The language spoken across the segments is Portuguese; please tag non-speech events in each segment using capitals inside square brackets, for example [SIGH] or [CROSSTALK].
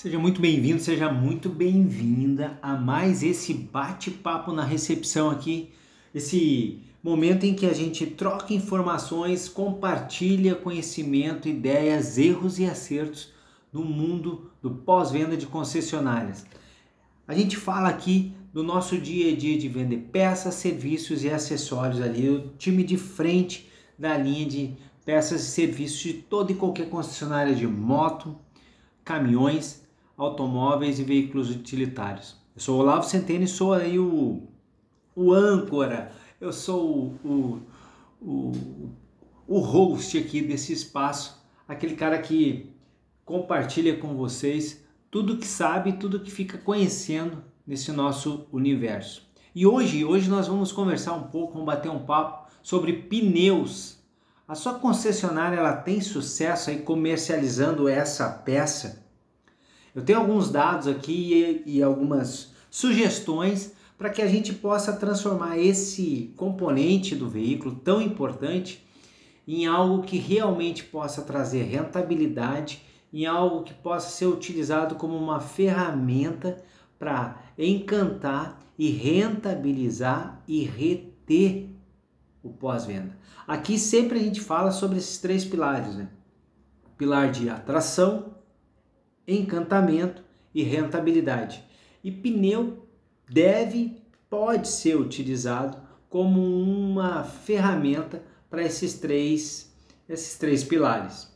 Seja muito bem-vindo, seja muito bem-vinda a mais esse bate-papo na recepção aqui, esse momento em que a gente troca informações, compartilha conhecimento, ideias, erros e acertos no mundo do pós-venda de concessionárias. A gente fala aqui do nosso dia a dia de vender peças, serviços e acessórios ali, o time de frente da linha de peças e serviços de toda e qualquer concessionária de moto, caminhões, automóveis e veículos utilitários. Eu sou Olavo Centeno e sou aí o, o âncora, eu sou o, o, o host aqui desse espaço, aquele cara que compartilha com vocês tudo que sabe, tudo que fica conhecendo nesse nosso universo. E hoje, hoje nós vamos conversar um pouco, vamos bater um papo sobre pneus. A sua concessionária ela tem sucesso aí comercializando essa peça? Eu tenho alguns dados aqui e, e algumas sugestões para que a gente possa transformar esse componente do veículo tão importante em algo que realmente possa trazer rentabilidade, em algo que possa ser utilizado como uma ferramenta para encantar e rentabilizar e reter o pós-venda. Aqui sempre a gente fala sobre esses três pilares, né? Pilar de atração, encantamento e rentabilidade. E pneu deve, pode ser utilizado como uma ferramenta para esses três, esses três pilares.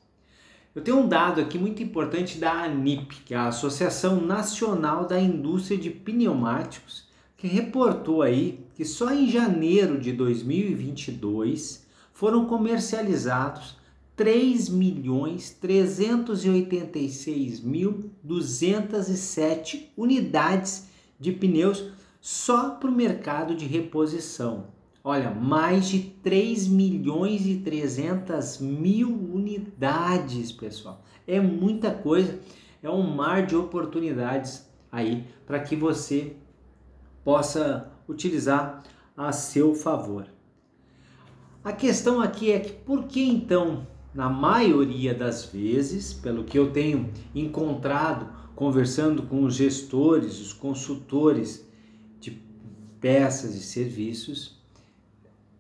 Eu tenho um dado aqui muito importante da ANIP, que é a Associação Nacional da Indústria de Pneumáticos, que reportou aí que só em janeiro de 2022 foram comercializados 3 milhões 386 mil 207 unidades de pneus só para o mercado de reposição. Olha, mais de 3 milhões e 300 mil unidades, pessoal. É muita coisa, é um mar de oportunidades aí para que você possa utilizar a seu favor. A questão aqui é que por que então na maioria das vezes, pelo que eu tenho encontrado conversando com os gestores, os consultores de peças e serviços,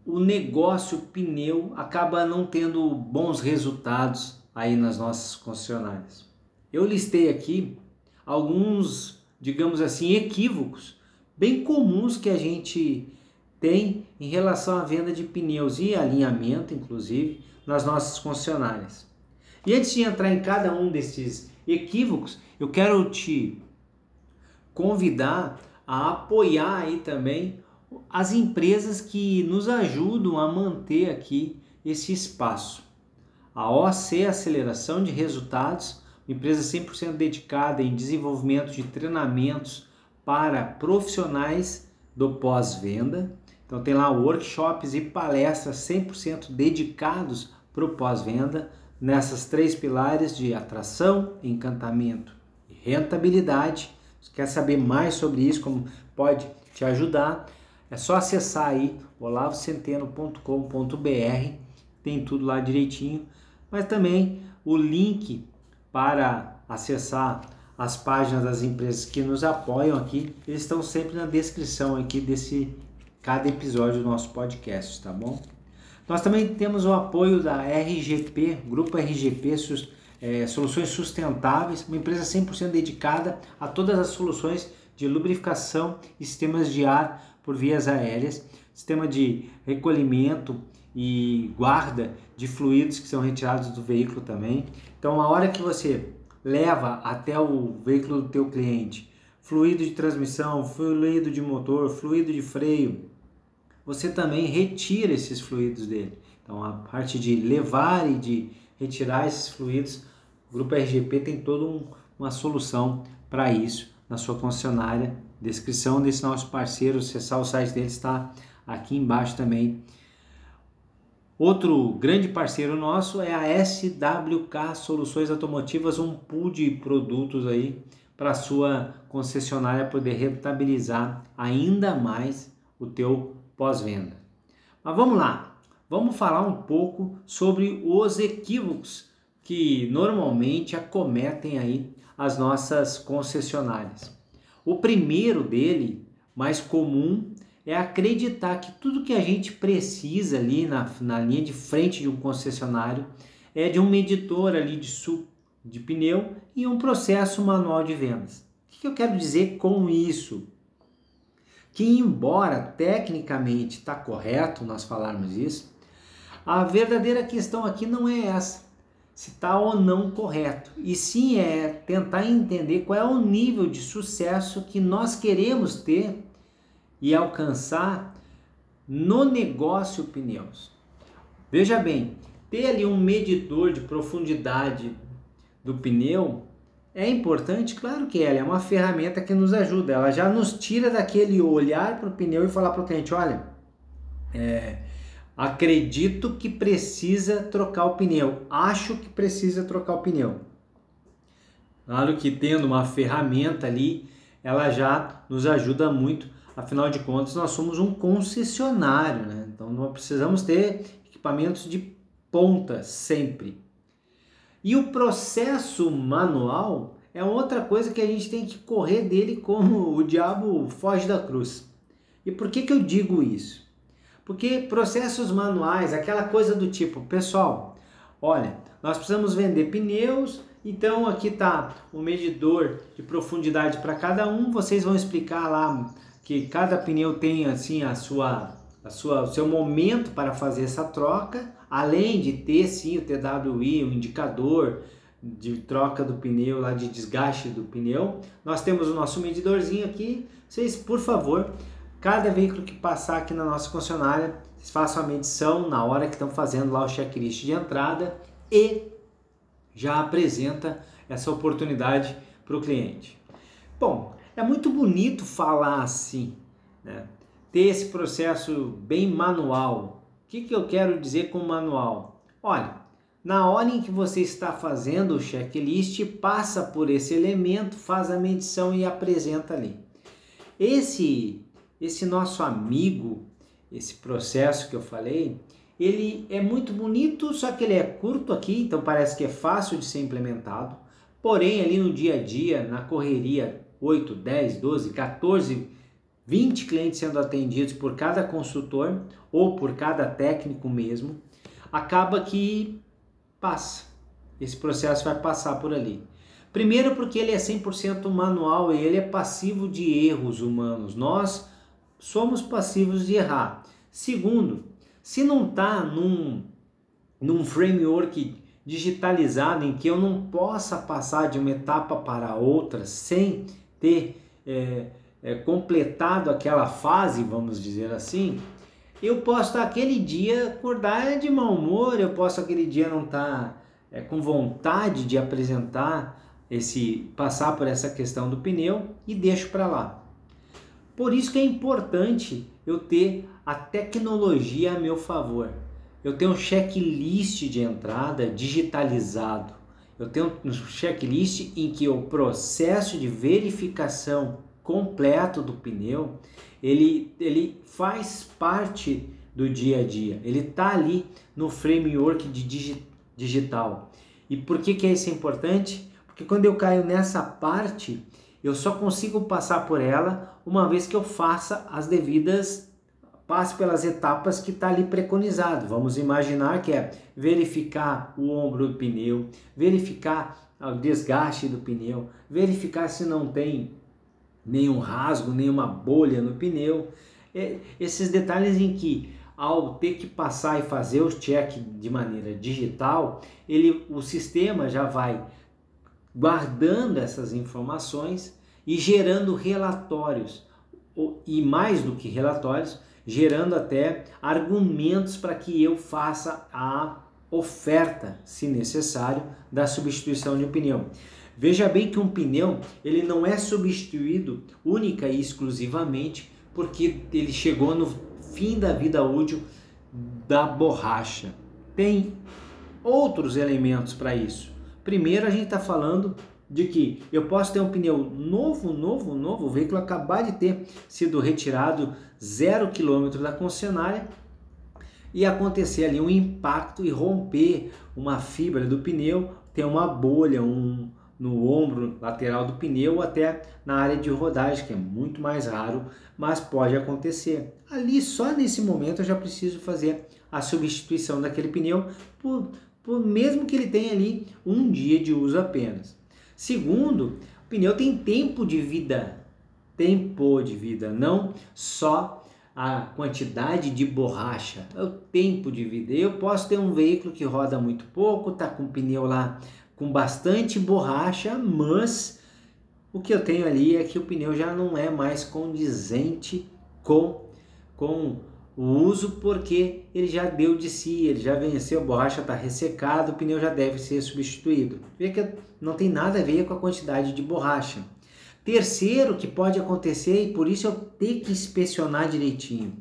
o negócio pneu acaba não tendo bons resultados aí nas nossas concessionárias. Eu listei aqui alguns, digamos assim, equívocos bem comuns que a gente tem em relação à venda de pneus e alinhamento, inclusive, nas nossas concessionárias. E antes de entrar em cada um desses equívocos, eu quero te convidar a apoiar aí também as empresas que nos ajudam a manter aqui esse espaço. A OC Aceleração de Resultados, uma empresa 100% dedicada em desenvolvimento de treinamentos para profissionais do pós-venda. Então tem lá workshops e palestras 100% dedicados para o pós-venda nessas três pilares de atração, encantamento e rentabilidade. Se quer saber mais sobre isso, como pode te ajudar, é só acessar aí olavocenteno.com.br, tem tudo lá direitinho, mas também o link para acessar as páginas das empresas que nos apoiam aqui, eles estão sempre na descrição aqui desse cada episódio do nosso podcast, tá bom? Nós também temos o apoio da RGP, Grupo RGP é, Soluções Sustentáveis, uma empresa 100% dedicada a todas as soluções de lubrificação e sistemas de ar por vias aéreas, sistema de recolhimento e guarda de fluidos que são retirados do veículo também. Então, a hora que você leva até o veículo do teu cliente fluido de transmissão, fluido de motor, fluido de freio, você também retira esses fluidos dele. Então, a parte de levar e de retirar esses fluidos, o Grupo RGP tem toda um, uma solução para isso na sua concessionária. Descrição desse nosso parceiro, acessar o site dele está aqui embaixo também. Outro grande parceiro nosso é a SWK Soluções Automotivas, um pool de produtos aí para sua concessionária poder rentabilizar ainda mais o teu pós-venda. Mas vamos lá, vamos falar um pouco sobre os equívocos que normalmente acometem aí as nossas concessionárias. O primeiro dele, mais comum, é acreditar que tudo que a gente precisa ali na, na linha de frente de um concessionário é de um medidor ali de, su, de pneu e um processo manual de vendas. O que eu quero dizer com isso? Que embora tecnicamente está correto nós falarmos isso, a verdadeira questão aqui não é essa se está ou não correto, e sim é tentar entender qual é o nível de sucesso que nós queremos ter e alcançar no negócio pneus. Veja bem, ter ali um medidor de profundidade do pneu é importante, claro que é, é uma ferramenta que nos ajuda, ela já nos tira daquele olhar para o pneu e falar para o cliente, olha, é, Acredito que precisa trocar o pneu. Acho que precisa trocar o pneu. Claro que tendo uma ferramenta ali, ela já nos ajuda muito. Afinal de contas, nós somos um concessionário, né? Então nós precisamos ter equipamentos de ponta sempre. E o processo manual é outra coisa que a gente tem que correr dele como o diabo foge da cruz. E por que, que eu digo isso? Porque processos manuais, aquela coisa do tipo, pessoal, olha, nós precisamos vender pneus, então aqui está o medidor de profundidade para cada um. Vocês vão explicar lá que cada pneu tem assim a sua, a sua, o seu momento para fazer essa troca, além de ter sim o TWI, o indicador de troca do pneu lá de desgaste do pneu. Nós temos o nosso medidorzinho aqui. Vocês, por favor, Cada veículo que passar aqui na nossa concessionária, vocês façam a medição na hora que estão fazendo lá o checklist de entrada e já apresenta essa oportunidade para o cliente. Bom, é muito bonito falar assim, né? ter esse processo bem manual. O que, que eu quero dizer com manual? Olha, na hora em que você está fazendo o checklist, passa por esse elemento, faz a medição e apresenta ali. Esse esse nosso amigo, esse processo que eu falei, ele é muito bonito, só que ele é curto aqui, então parece que é fácil de ser implementado. Porém, ali no dia a dia, na correria, 8, 10, 12, 14, 20 clientes sendo atendidos por cada consultor ou por cada técnico mesmo, acaba que passa. Esse processo vai passar por ali. Primeiro porque ele é 100% manual e ele é passivo de erros humanos. Nós somos passivos de errar. Segundo, se não está num, num framework digitalizado em que eu não possa passar de uma etapa para outra sem ter é, é, completado aquela fase, vamos dizer assim, eu posso aquele dia acordar de mau humor, eu posso aquele dia não estar é, com vontade de apresentar esse passar por essa questão do pneu e deixo para lá. Por isso que é importante eu ter a tecnologia a meu favor. Eu tenho um checklist de entrada digitalizado. Eu tenho um checklist em que o processo de verificação completo do pneu, ele, ele faz parte do dia a dia. Ele está ali no framework de digi, digital. E por que, que isso é importante? Porque quando eu caio nessa parte, eu só consigo passar por ela uma vez que eu faça as devidas passe pelas etapas que está ali preconizado. Vamos imaginar que é verificar o ombro do pneu, verificar o desgaste do pneu, verificar se não tem nenhum rasgo, nenhuma bolha no pneu. É, esses detalhes em que ao ter que passar e fazer o check de maneira digital, ele, o sistema já vai guardando essas informações e gerando relatórios, e mais do que relatórios, gerando até argumentos para que eu faça a oferta, se necessário, da substituição de pneu. Veja bem que um pneu ele não é substituído única e exclusivamente porque ele chegou no fim da vida útil da borracha. Tem outros elementos para isso. Primeiro, a gente está falando de que eu posso ter um pneu novo, novo, novo, o veículo acabar de ter sido retirado zero quilômetro da concessionária e acontecer ali um impacto e romper uma fibra do pneu, ter uma bolha, um, no ombro lateral do pneu, até na área de rodagem, que é muito mais raro, mas pode acontecer. Ali, só nesse momento, eu já preciso fazer a substituição daquele pneu, por, por mesmo que ele tenha ali um dia de uso apenas. Segundo, o pneu tem tempo de vida, tempo de vida, não só a quantidade de borracha, é o tempo de vida. Eu posso ter um veículo que roda muito pouco, tá com o pneu lá com bastante borracha, mas o que eu tenho ali é que o pneu já não é mais condizente com, com o uso, porque ele já deu de si, ele já venceu, a borracha está ressecada, o pneu já deve ser substituído. Vê que não tem nada a ver com a quantidade de borracha. Terceiro que pode acontecer, e por isso eu tenho que inspecionar direitinho.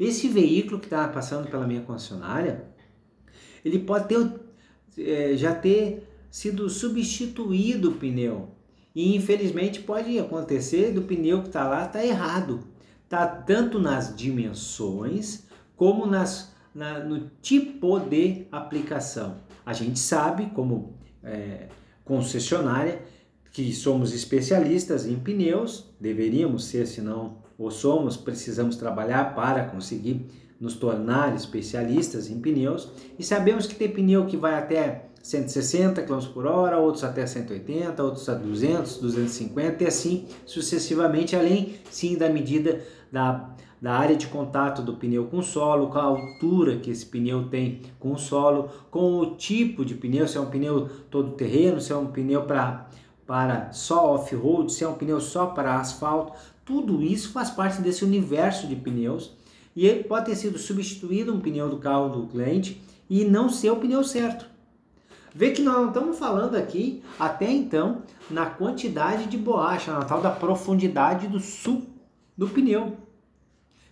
Esse veículo que está passando pela minha concessionária, ele pode ter, é, já ter sido substituído o pneu. E infelizmente pode acontecer do pneu que está lá está errado. Está tanto nas dimensões como nas, na, no tipo de aplicação. A gente sabe, como é, concessionária, que somos especialistas em pneus, deveríamos ser, se não somos, precisamos trabalhar para conseguir nos tornar especialistas em pneus e sabemos que tem pneu que vai até 160 km por hora, outros até 180, outros a 200, 250 e assim sucessivamente, além sim da medida da, da área de contato do pneu com o solo, com a altura que esse pneu tem com o solo, com o tipo de pneu, se é um pneu todo terreno, se é um pneu para para só off-road, se é um pneu só para asfalto, tudo isso faz parte desse universo de pneus e pode ter sido substituído um pneu do carro do cliente e não ser o pneu certo. Vê que nós não estamos falando aqui, até então, na quantidade de borracha, na tal da profundidade do sul do pneu.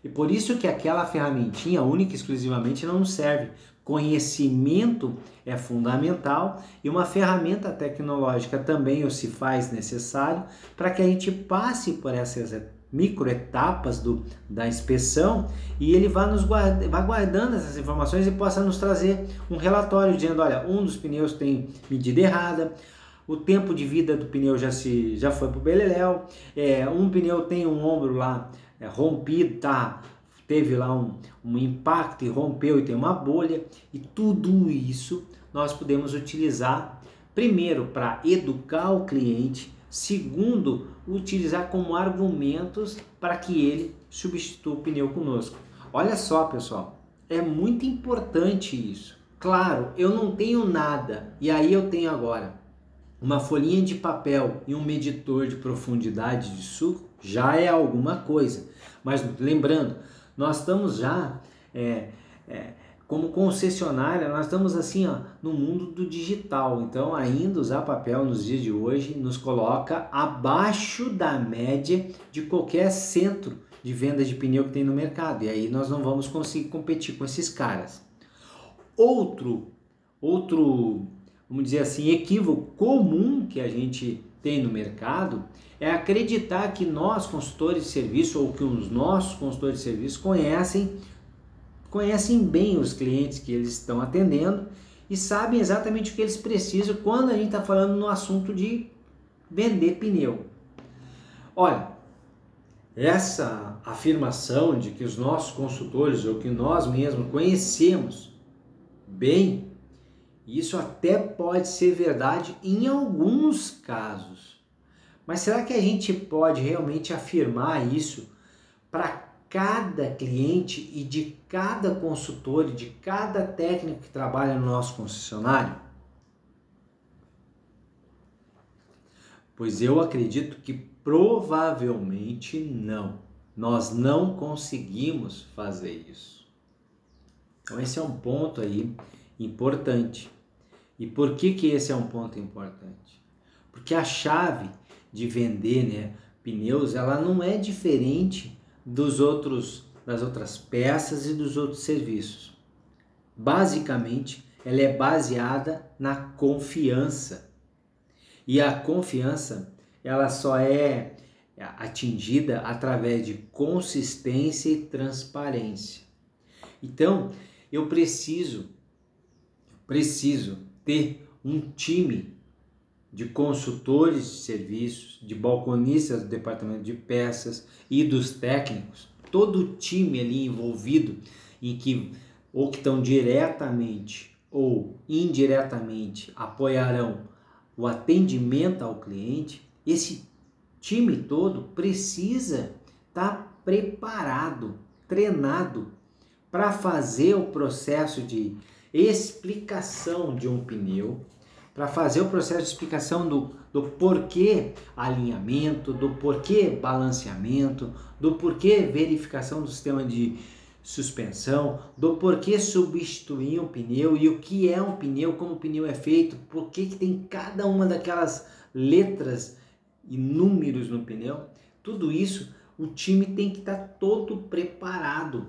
E por isso que aquela ferramentinha única e exclusivamente não serve. Conhecimento é fundamental e uma ferramenta tecnológica também o se faz necessário para que a gente passe por essas microetapas do, da inspeção e ele vá, nos guarda, vá guardando essas informações e possa nos trazer um relatório dizendo, olha, um dos pneus tem medida errada, o tempo de vida do pneu já, se, já foi para o beleléu, é, um pneu tem um ombro lá é, rompido, tá teve lá um, um impacto e rompeu e tem uma bolha, e tudo isso nós podemos utilizar primeiro para educar o cliente, segundo, utilizar como argumentos para que ele substitua o pneu conosco. Olha só, pessoal, é muito importante isso. Claro, eu não tenho nada e aí eu tenho agora uma folhinha de papel e um medidor de profundidade de suco já é alguma coisa. Mas lembrando, nós estamos já, é, é, como concessionária, nós estamos assim ó, no mundo do digital. Então, ainda usar papel nos dias de hoje nos coloca abaixo da média de qualquer centro de venda de pneu que tem no mercado. E aí nós não vamos conseguir competir com esses caras. Outro, outro, vamos dizer assim, equívoco comum que a gente tem no mercado é acreditar que nós, consultores de serviço, ou que os nossos consultores de serviço conhecem, conhecem bem os clientes que eles estão atendendo e sabem exatamente o que eles precisam quando a gente está falando no assunto de vender pneu. Olha, essa afirmação de que os nossos consultores ou que nós mesmos conhecemos bem, isso até pode ser verdade em alguns casos. Mas será que a gente pode realmente afirmar isso para cada cliente e de cada consultor e de cada técnico que trabalha no nosso concessionário? Pois eu acredito que provavelmente não. Nós não conseguimos fazer isso. Então esse é um ponto aí importante. E por que que esse é um ponto importante? Porque a chave de vender né, pneus, ela não é diferente dos outros das outras peças e dos outros serviços. Basicamente, ela é baseada na confiança. E a confiança, ela só é atingida através de consistência e transparência. Então, eu preciso preciso ter um time de consultores de serviços, de balconistas do departamento de peças e dos técnicos, todo o time ali envolvido em que ou que estão diretamente ou indiretamente apoiarão o atendimento ao cliente, esse time todo precisa estar tá preparado, treinado para fazer o processo de explicação de um pneu, para fazer o processo de explicação do, do porquê alinhamento, do porquê balanceamento, do porquê verificação do sistema de suspensão, do porquê substituir um pneu e o que é um pneu, como o pneu é feito, por que, tem cada uma daquelas letras e números no pneu. Tudo isso o time tem que estar tá todo preparado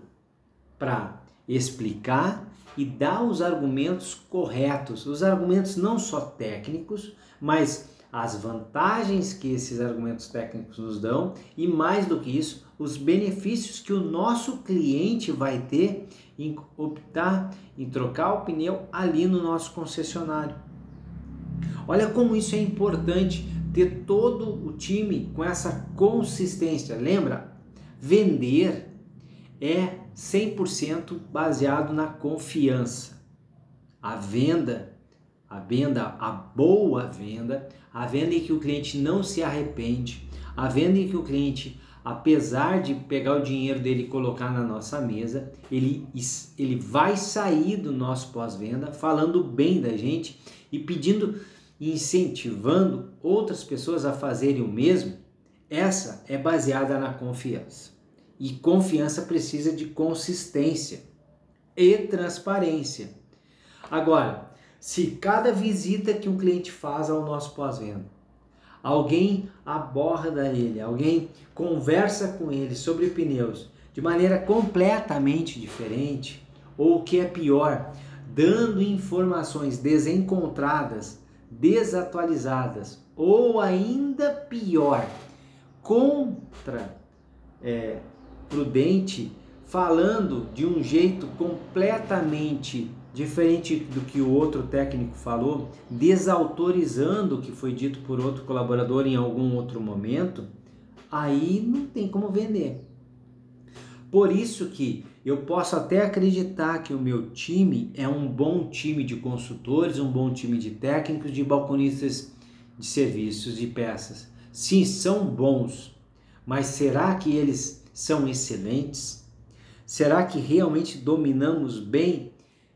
para explicar e dar os argumentos corretos, os argumentos não só técnicos, mas as vantagens que esses argumentos técnicos nos dão e mais do que isso, os benefícios que o nosso cliente vai ter em optar em trocar o pneu ali no nosso concessionário. Olha como isso é importante ter todo o time com essa consistência. Lembra? Vender é 100% baseado na confiança. A venda, a venda, a boa venda, a venda em que o cliente não se arrepende, a venda em que o cliente, apesar de pegar o dinheiro dele e colocar na nossa mesa, ele, ele vai sair do nosso pós-venda falando bem da gente e pedindo, incentivando outras pessoas a fazerem o mesmo. Essa é baseada na confiança. E confiança precisa de consistência e transparência. Agora, se cada visita que um cliente faz ao nosso pós-venda, alguém aborda ele, alguém conversa com ele sobre pneus de maneira completamente diferente, ou o que é pior, dando informações desencontradas, desatualizadas, ou ainda pior, contra é, prudente, falando de um jeito completamente diferente do que o outro técnico falou, desautorizando o que foi dito por outro colaborador em algum outro momento, aí não tem como vender. Por isso que eu posso até acreditar que o meu time é um bom time de consultores, um bom time de técnicos, de balconistas de serviços e peças. Sim, são bons, mas será que eles são excelentes? Será que realmente dominamos bem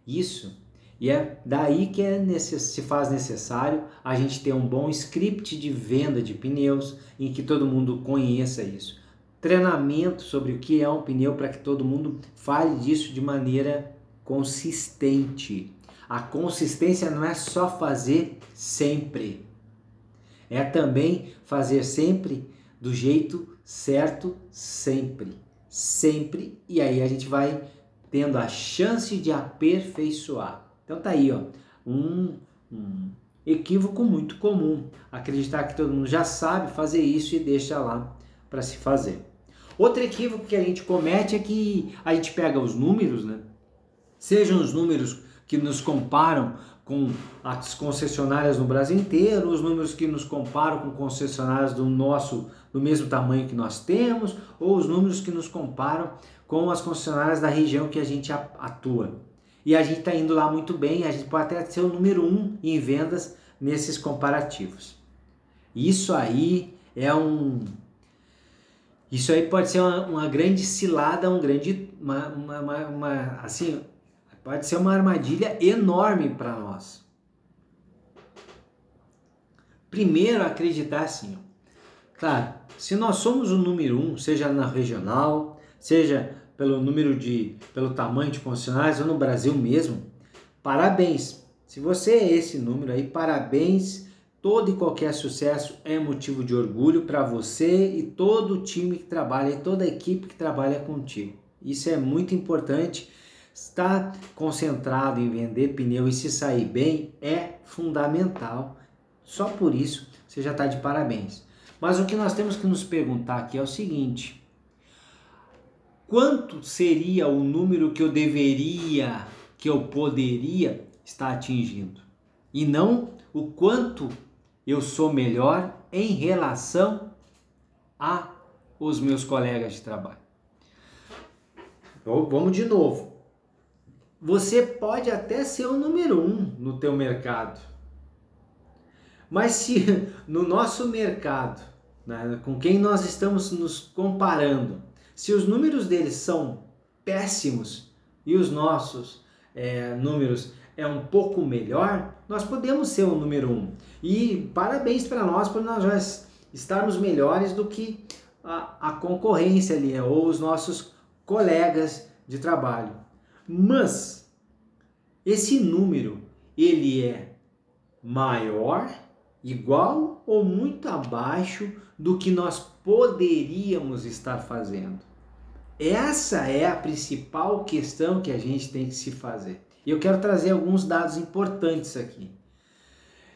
isso? E é daí que é necess... se faz necessário a gente ter um bom script de venda de pneus em que todo mundo conheça isso. Treinamento sobre o que é um pneu para que todo mundo fale disso de maneira consistente. A consistência não é só fazer sempre, é também fazer sempre do jeito certo sempre, sempre, e aí a gente vai tendo a chance de aperfeiçoar. Então tá aí, ó, um, um equívoco muito comum, acreditar que todo mundo já sabe fazer isso e deixa lá para se fazer. Outro equívoco que a gente comete é que a gente pega os números, né? Sejam os números que nos comparam com as concessionárias no Brasil inteiro, os números que nos comparam com concessionárias do nosso do mesmo tamanho que nós temos, ou os números que nos comparam com as concessionárias da região que a gente atua. E a gente está indo lá muito bem, a gente pode até ser o número um em vendas nesses comparativos. Isso aí é um. Isso aí pode ser uma, uma grande cilada, um grande. Uma, uma, uma, assim, Pode ser uma armadilha enorme para nós. Primeiro, acreditar assim. Claro, se nós somos o número um, seja na regional, seja pelo número de, pelo tamanho de concessionários ou no Brasil mesmo, parabéns. Se você é esse número aí, parabéns. Todo e qualquer sucesso é motivo de orgulho para você e todo o time que trabalha e toda a equipe que trabalha contigo. Isso é muito importante Estar concentrado em vender pneu e se sair bem é fundamental. Só por isso você já está de parabéns. Mas o que nós temos que nos perguntar aqui é o seguinte: quanto seria o número que eu deveria, que eu poderia estar atingindo? E não o quanto eu sou melhor em relação a os meus colegas de trabalho. Então, vamos de novo. Você pode até ser o número um no teu mercado, mas se [LAUGHS] no nosso mercado, né, com quem nós estamos nos comparando, se os números deles são péssimos e os nossos é, números é um pouco melhor, nós podemos ser o número um. E parabéns para nós por nós estarmos melhores do que a, a concorrência ali, ou os nossos colegas de trabalho. Mas esse número ele é maior, igual ou muito abaixo do que nós poderíamos estar fazendo. Essa é a principal questão que a gente tem que se fazer. Eu quero trazer alguns dados importantes aqui.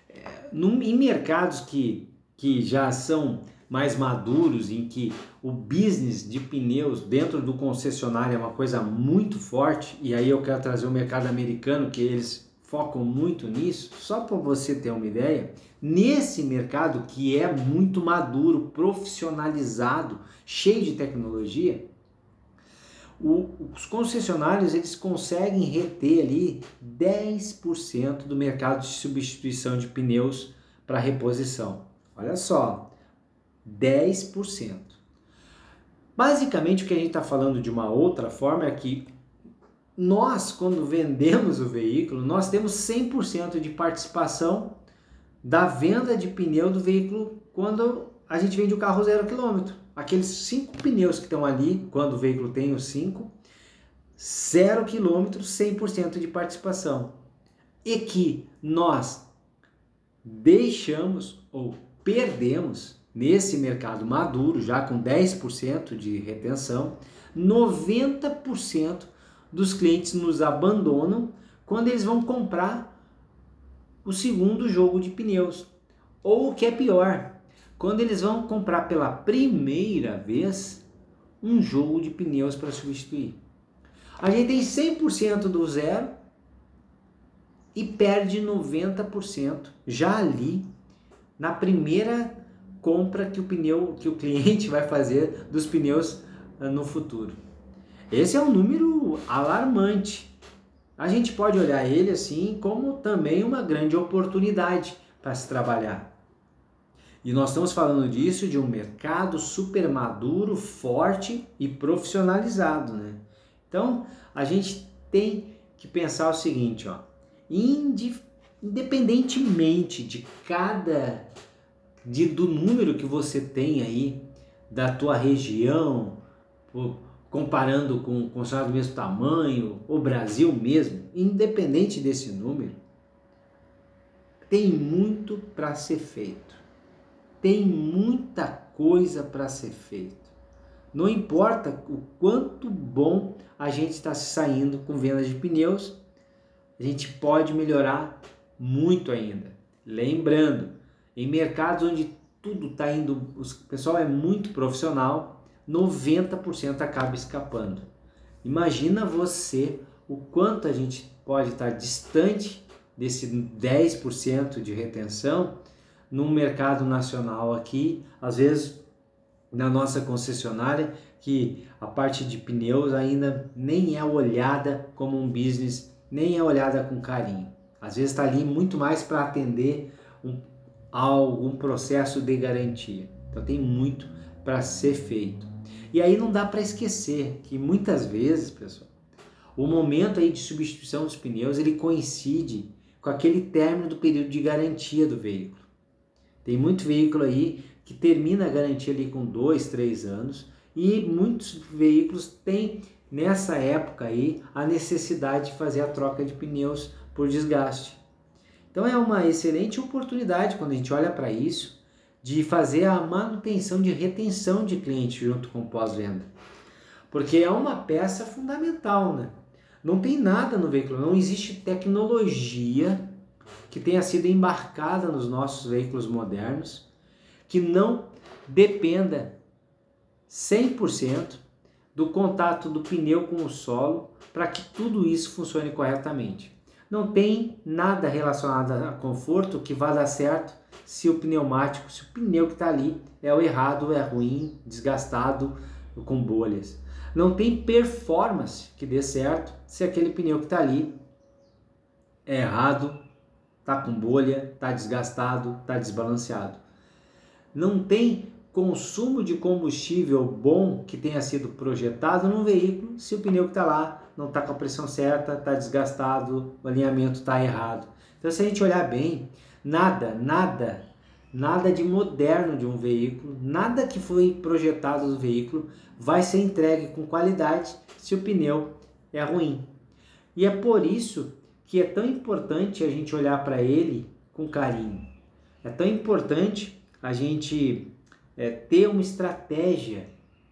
É, em mercados que, que já são mais maduros, em que o business de pneus dentro do concessionário é uma coisa muito forte, e aí eu quero trazer o mercado americano, que eles focam muito nisso, só para você ter uma ideia, nesse mercado que é muito maduro, profissionalizado, cheio de tecnologia, o, os concessionários eles conseguem reter ali 10% do mercado de substituição de pneus para reposição. Olha só, 10%. Basicamente, o que a gente está falando de uma outra forma é que nós, quando vendemos o veículo, nós temos 100% de participação da venda de pneu do veículo quando a gente vende o carro zero quilômetro. Aqueles cinco pneus que estão ali, quando o veículo tem os cinco, zero quilômetro, 100% de participação. E que nós deixamos ou perdemos nesse mercado maduro, já com 10% de retenção, 90% dos clientes nos abandonam quando eles vão comprar o segundo jogo de pneus. Ou o que é pior, quando eles vão comprar pela primeira vez um jogo de pneus para substituir. A gente tem 100% do zero e perde 90% já ali na primeira compra que o pneu que o cliente vai fazer dos pneus ah, no futuro. Esse é um número alarmante. A gente pode olhar ele assim como também uma grande oportunidade para se trabalhar. E nós estamos falando disso de um mercado super maduro, forte e profissionalizado, né? Então, a gente tem que pensar o seguinte, ó, independentemente de cada de, do número que você tem aí da tua região, comparando com com do mesmo tamanho, o Brasil mesmo, independente desse número, tem muito para ser feito tem muita coisa para ser feito. Não importa o quanto bom a gente está saindo com vendas de pneus, a gente pode melhorar muito ainda. Lembrando, em mercados onde tudo está indo, o pessoal é muito profissional, 90% acaba escapando. Imagina você o quanto a gente pode estar distante desse 10% de retenção no mercado nacional aqui, às vezes na nossa concessionária, que a parte de pneus ainda nem é olhada como um business, nem é olhada com carinho. Às vezes está ali muito mais para atender um, algum processo de garantia. Então tem muito para ser feito. E aí não dá para esquecer que muitas vezes, pessoal, o momento aí de substituição dos pneus ele coincide com aquele término do período de garantia do veículo. Tem muito veículo aí que termina a garantia ali com dois, três anos e muitos veículos têm nessa época aí a necessidade de fazer a troca de pneus por desgaste. Então é uma excelente oportunidade quando a gente olha para isso de fazer a manutenção de retenção de cliente junto com pós-venda. Porque é uma peça fundamental, né? Não tem nada no veículo, não existe tecnologia que tenha sido embarcada nos nossos veículos modernos, que não dependa 100% do contato do pneu com o solo para que tudo isso funcione corretamente. Não tem nada relacionado a conforto que vá dar certo se o pneumático, se o pneu que está ali é o errado, é ruim, desgastado, com bolhas. Não tem performance que dê certo se aquele pneu que está ali é errado, está com bolha, está desgastado, está desbalanceado. Não tem consumo de combustível bom que tenha sido projetado num veículo se o pneu que está lá não está com a pressão certa, está desgastado, o alinhamento está errado. Então, se a gente olhar bem, nada, nada, nada de moderno de um veículo, nada que foi projetado do veículo vai ser entregue com qualidade se o pneu é ruim. E é por isso que é tão importante a gente olhar para ele com carinho. É tão importante a gente é, ter uma estratégia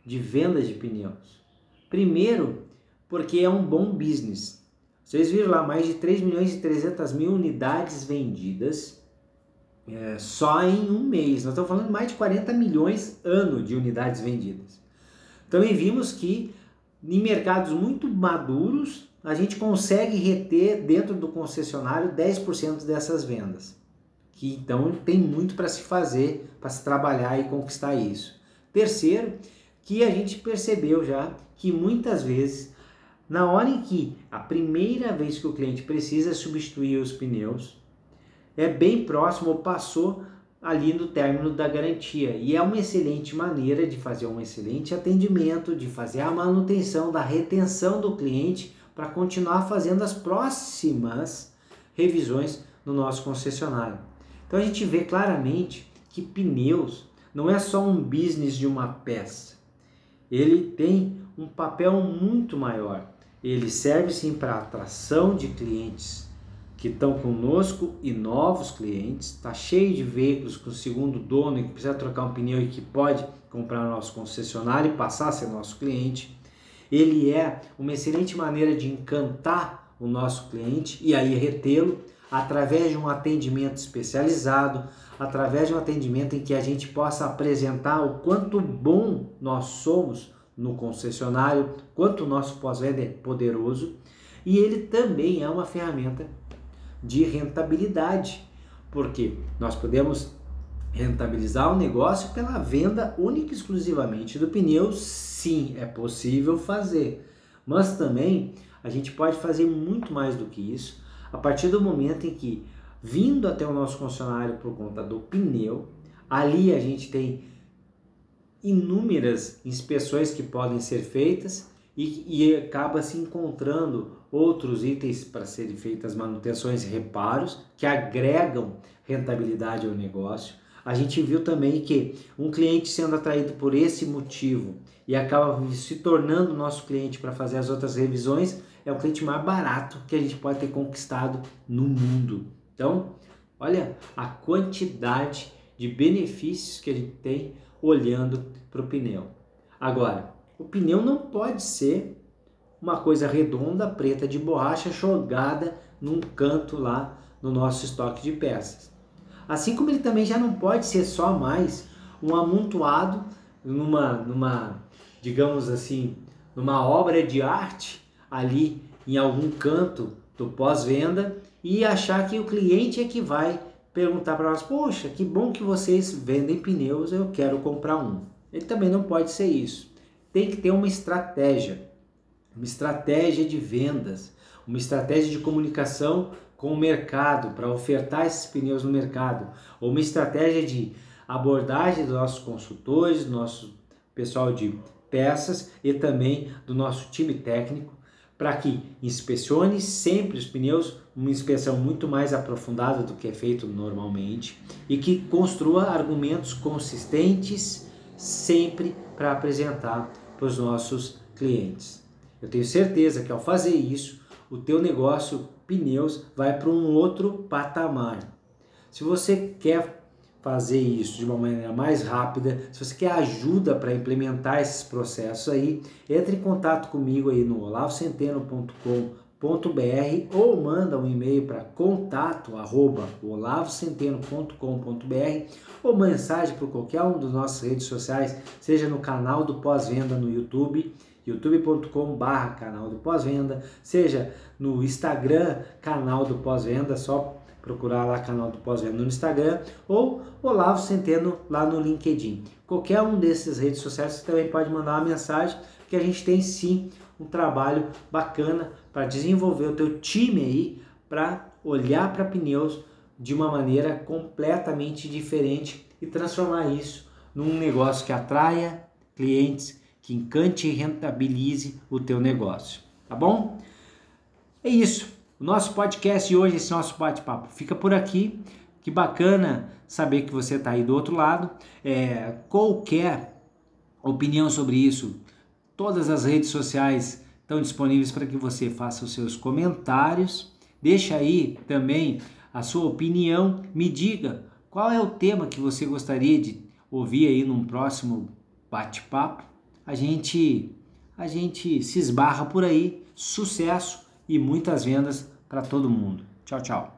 de venda de pneus. Primeiro, porque é um bom business. Vocês viram lá mais de 3 milhões e 300 mil unidades vendidas é, só em um mês. Nós estamos falando de mais de 40 milhões ano de unidades vendidas. Também vimos que em mercados muito maduros a gente consegue reter dentro do concessionário 10% dessas vendas. Que então tem muito para se fazer, para se trabalhar e conquistar isso. Terceiro, que a gente percebeu já que muitas vezes na hora em que a primeira vez que o cliente precisa substituir os pneus, é bem próximo ou passou ali no término da garantia. E é uma excelente maneira de fazer um excelente atendimento, de fazer a manutenção da retenção do cliente para continuar fazendo as próximas revisões no nosso concessionário. Então a gente vê claramente que pneus não é só um business de uma peça. Ele tem um papel muito maior. Ele serve sim para atração de clientes que estão conosco e novos clientes. Está cheio de veículos com segundo dono e que precisa trocar um pneu e que pode comprar no nosso concessionário e passar a ser nosso cliente. Ele é uma excelente maneira de encantar o nosso cliente e aí retê-lo através de um atendimento especializado, através de um atendimento em que a gente possa apresentar o quanto bom nós somos no concessionário, quanto o nosso pós-venda é poderoso. E ele também é uma ferramenta de rentabilidade, porque nós podemos rentabilizar o negócio pela venda única e exclusivamente do pneu, sim, é possível fazer. Mas também a gente pode fazer muito mais do que isso a partir do momento em que, vindo até o nosso concessionário por conta do pneu, ali a gente tem inúmeras inspeções que podem ser feitas e, e acaba se encontrando outros itens para serem feitas manutenções e reparos que agregam rentabilidade ao negócio. A gente viu também que um cliente sendo atraído por esse motivo e acaba se tornando nosso cliente para fazer as outras revisões, é o cliente mais barato que a gente pode ter conquistado no mundo. Então, olha a quantidade de benefícios que a gente tem olhando para o pneu. Agora, o pneu não pode ser uma coisa redonda, preta de borracha jogada num canto lá no nosso estoque de peças. Assim como ele também já não pode ser só mais um amontoado numa, numa digamos assim, numa obra de arte ali em algum canto do pós-venda e achar que o cliente é que vai perguntar para nós: Poxa, que bom que vocês vendem pneus, eu quero comprar um. Ele também não pode ser isso. Tem que ter uma estratégia uma estratégia de vendas, uma estratégia de comunicação com o mercado para ofertar esses pneus no mercado, ou uma estratégia de abordagem dos nossos consultores, do nosso pessoal de peças e também do nosso time técnico para que inspecione sempre os pneus, uma inspeção muito mais aprofundada do que é feito normalmente e que construa argumentos consistentes sempre para apresentar para os nossos clientes. Eu tenho certeza que ao fazer isso, o teu negócio pneus vai para um outro patamar. Se você quer fazer isso de uma maneira mais rápida, se você quer ajuda para implementar esses processos aí, entre em contato comigo aí no olavocenteno.com.br ou manda um e-mail para contato arroba olavocenteno.com.br ou mensagem por qualquer um dos nossas redes sociais, seja no canal do pós-venda no YouTube youtube.com/barra canal do pós-venda, seja no Instagram, canal do pós-venda, só procurar lá canal do pós-venda no Instagram ou Olavo Centeno lá no LinkedIn. Qualquer um desses redes sociais você também pode mandar uma mensagem que a gente tem sim um trabalho bacana para desenvolver o teu time aí para olhar para pneus de uma maneira completamente diferente e transformar isso num negócio que atraia clientes, que encante e rentabilize o teu negócio, tá bom? É isso. O nosso podcast hoje, esse nosso bate-papo, fica por aqui. Que bacana saber que você está aí do outro lado. É, qualquer opinião sobre isso, todas as redes sociais estão disponíveis para que você faça os seus comentários. Deixa aí também a sua opinião, me diga qual é o tema que você gostaria de ouvir aí num próximo bate-papo. A gente a gente se esbarra por aí. Sucesso e muitas vendas para todo mundo. Tchau, tchau.